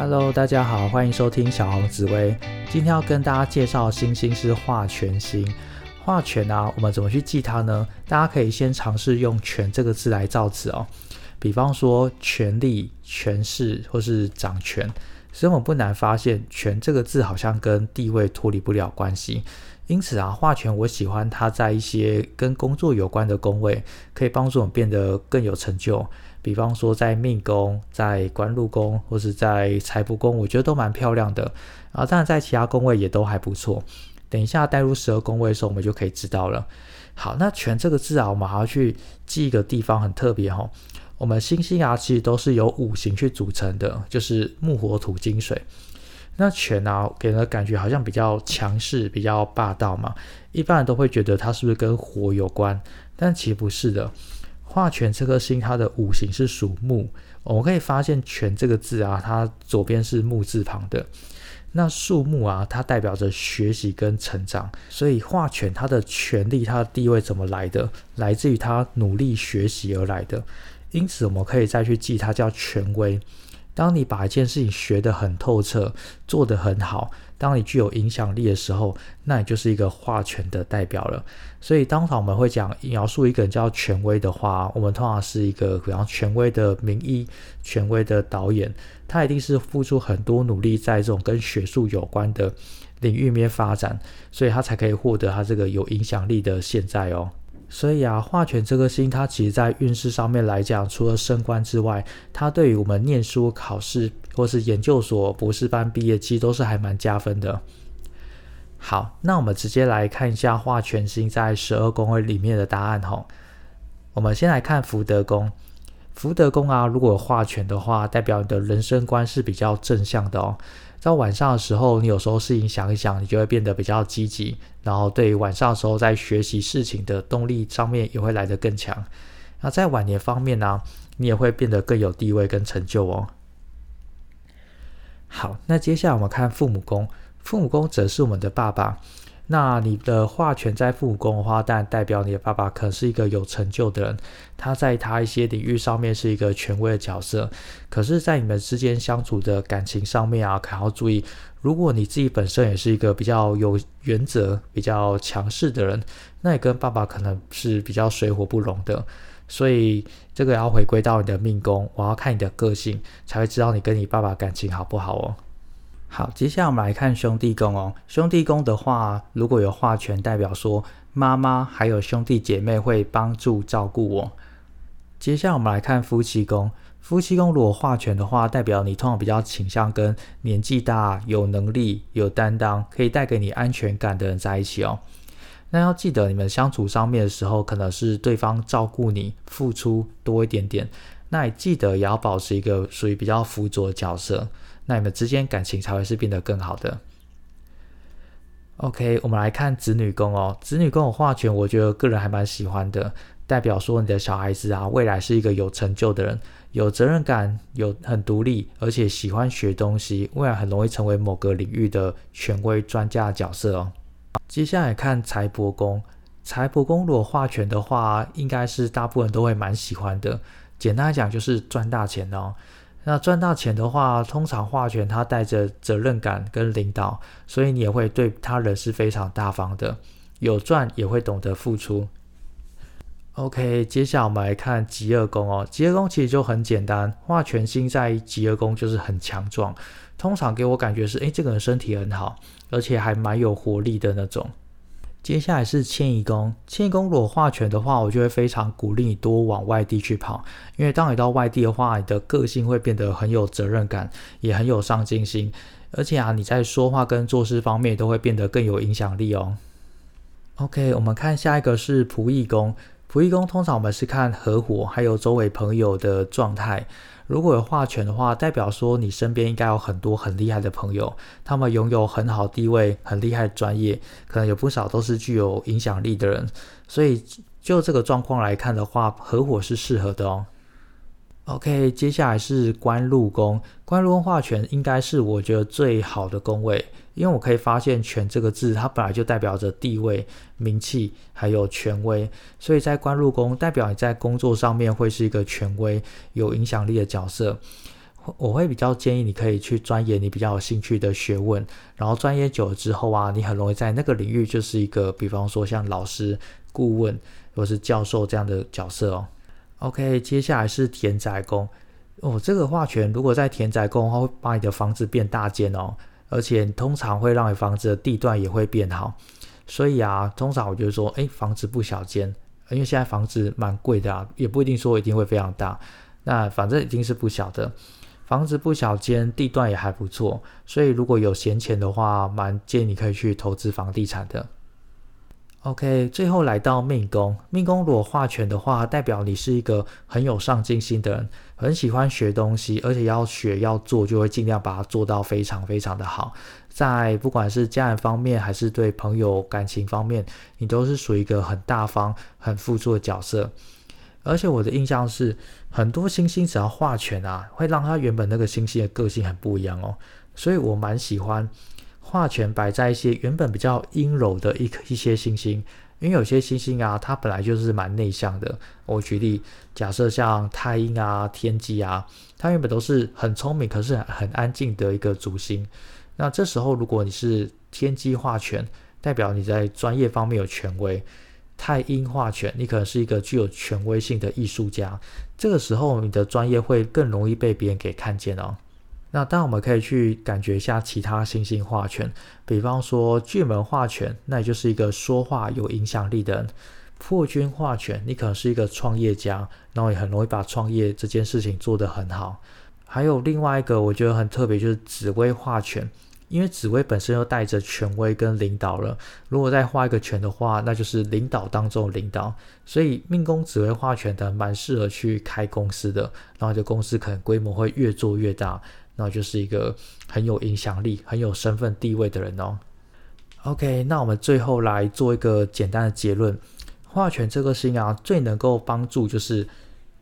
Hello，大家好，欢迎收听小红紫薇。今天要跟大家介绍的星星是化权星。化权啊，我们怎么去记它呢？大家可以先尝试用“权”这个字来造词哦。比方说，权力、权势或是掌权。所以我们不难发现，“权”这个字好像跟地位脱离不了关系。因此啊，化权我喜欢它在一些跟工作有关的宫位，可以帮助我们变得更有成就。比方说在命宫、在官禄宫或是在财帛宫，我觉得都蛮漂亮的。啊当然在其他宫位也都还不错。等一下带入十二宫位的时候，我们就可以知道了。好，那“权”这个字啊，我们还要去记一个地方，很特别哈。我们星星啊，其实都是由五行去组成的，就是木、火、土、金、水。那权啊，给人的感觉好像比较强势、比较霸道嘛。一般人都会觉得它是不是跟火有关？但其实不是的。化权这颗星，它的五行是属木。我们可以发现“权”这个字啊，它左边是木字旁的。那树木啊，它代表着学习跟成长。所以化权它的权力、它的地位怎么来的？来自于他努力学习而来的。因此，我们可以再去记它叫权威。当你把一件事情学得很透彻，做得很好，当你具有影响力的时候，那你就是一个化权的代表了。所以，当场我们会讲描述一个人叫权威的话，我们通常是一个比较权威的名医、权威的导演，他一定是付出很多努力在这种跟学术有关的领域面发展，所以他才可以获得他这个有影响力的现在哦。所以啊，化权这个星，它其实在运势上面来讲，除了升官之外，它对于我们念书、考试或是研究所博士班毕业，其实都是还蛮加分的。好，那我们直接来看一下化权星在十二宫位里面的答案吼。我们先来看福德宫，福德宫啊，如果化权的话，代表你的人生观是比较正向的哦。到晚上的时候，你有时候事情想一想，你就会变得比较积极，然后对于晚上的时候在学习事情的动力上面也会来得更强。那在晚年方面呢，你也会变得更有地位跟成就哦。好，那接下来我们看父母宫，父母宫则是我们的爸爸。那你的话权在父母宫的话，但代表你的爸爸可能是一个有成就的人，他在他一些领域上面是一个权威的角色。可是，在你们之间相处的感情上面啊，可要注意，如果你自己本身也是一个比较有原则、比较强势的人，那你跟爸爸可能是比较水火不容的。所以，这个要回归到你的命宫，我要看你的个性，才会知道你跟你爸爸感情好不好哦。好，接下来我们来看兄弟宫哦。兄弟宫的话，如果有化权，代表说妈妈还有兄弟姐妹会帮助照顾我。接下来我们来看夫妻宫，夫妻宫如果化权的话，代表你通常比较倾向跟年纪大、有能力、有担当、可以带给你安全感的人在一起哦。那要记得，你们相处上面的时候，可能是对方照顾你、付出多一点点，那也记得也要保持一个属于比较辅佐的角色。那你们之间感情才会是变得更好的。OK，我们来看子女宫哦。子女宫的化权，我觉得个人还蛮喜欢的，代表说你的小孩子啊，未来是一个有成就的人，有责任感，有很独立，而且喜欢学东西，未来很容易成为某个领域的权威专家角色哦。接下来看财帛宫，财帛宫如果化权的话，应该是大部分都会蛮喜欢的。简单来讲，就是赚大钱哦。那赚大钱的话，通常化权他带着责任感跟领导，所以你也会对他人是非常大方的，有赚也会懂得付出。OK，接下来我们来看极恶宫哦，极恶宫其实就很简单，化权星在极恶宫就是很强壮，通常给我感觉是，诶，这个人身体很好，而且还蛮有活力的那种。接下来是迁移宫，迁移宫如果化权的话，我就会非常鼓励你多往外地去跑，因为当你到外地的话，你的个性会变得很有责任感，也很有上进心，而且啊，你在说话跟做事方面都会变得更有影响力哦。OK，我们看下一个是仆役宫，仆役宫通常我们是看合伙还有周围朋友的状态。如果有化权的话，代表说你身边应该有很多很厉害的朋友，他们拥有很好地位、很厉害的专业，可能有不少都是具有影响力的人。所以就这个状况来看的话，合伙是适合的哦。OK，接下来是官禄宫，官禄宫化权应该是我觉得最好的宫位。因为我可以发现“权”这个字，它本来就代表着地位、名气，还有权威，所以在官禄宫代表你在工作上面会是一个权威、有影响力的角色，我会比较建议你可以去钻研你比较有兴趣的学问，然后钻研久了之后啊，你很容易在那个领域就是一个，比方说像老师、顾问或是教授这样的角色哦。OK，接下来是田宅宫哦，这个画权如果在田宅宫的话，会把你的房子变大间哦，而且通常会让你房子的地段也会变好。所以啊，通常我就说，哎，房子不小间，因为现在房子蛮贵的啊，也不一定说一定会非常大。那反正已经是不小的，房子不小间，地段也还不错。所以如果有闲钱的话，蛮建议你可以去投资房地产的。OK，最后来到命宫，命宫如果画权的话，代表你是一个很有上进心的人，很喜欢学东西，而且要学要做，就会尽量把它做到非常非常的好。在不管是家人方面，还是对朋友感情方面，你都是属于一个很大方、很付出的角色。而且我的印象是，很多星星只要画权啊，会让他原本那个星星的个性很不一样哦。所以我蛮喜欢。画权摆在一些原本比较阴柔的一一些星星，因为有些星星啊，它本来就是蛮内向的。我举例，假设像太阴啊、天机啊，它原本都是很聪明，可是很安静的一个主星。那这时候，如果你是天机画权，代表你在专业方面有权威；太阴画权，你可能是一个具有权威性的艺术家。这个时候，你的专业会更容易被别人给看见哦。那当然，我们可以去感觉一下其他星星画权，比方说巨门画权，那也就是一个说话有影响力的人；破军画权，你可能是一个创业家，然后也很容易把创业这件事情做得很好。还有另外一个我觉得很特别，就是紫薇画权，因为紫薇本身又带着权威跟领导了，如果再画一个权的话，那就是领导当中的领导，所以命宫紫薇画权的蛮适合去开公司的，然后这公司可能规模会越做越大。那就是一个很有影响力、很有身份地位的人哦。OK，那我们最后来做一个简单的结论：画权这个星啊，最能够帮助就是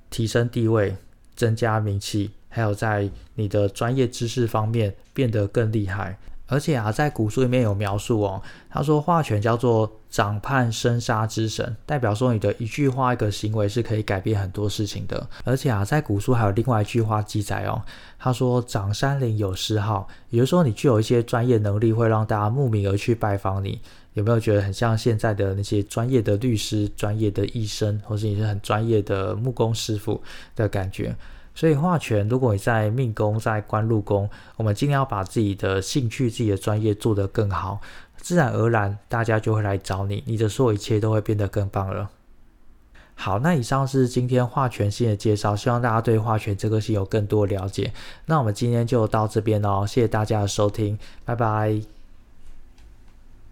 提升地位、增加名气，还有在你的专业知识方面变得更厉害。而且啊，在古书里面有描述哦，他说画权叫做掌判生杀之神，代表说你的一句话、一个行为是可以改变很多事情的。而且啊，在古书还有另外一句话记载哦，他说掌山林有诗号，也就是说你具有一些专业能力，会让大家慕名而去拜访你。有没有觉得很像现在的那些专业的律师、专业的医生，或是你是很专业的木工师傅的感觉？所以化权，如果你在命宫、在官禄宫，我们尽量把自己的兴趣、自己的专业做得更好，自然而然大家就会来找你，你的所有一切都会变得更棒了。好，那以上是今天化权星的介绍，希望大家对化权这个星有更多了解。那我们今天就到这边哦，谢谢大家的收听，拜拜。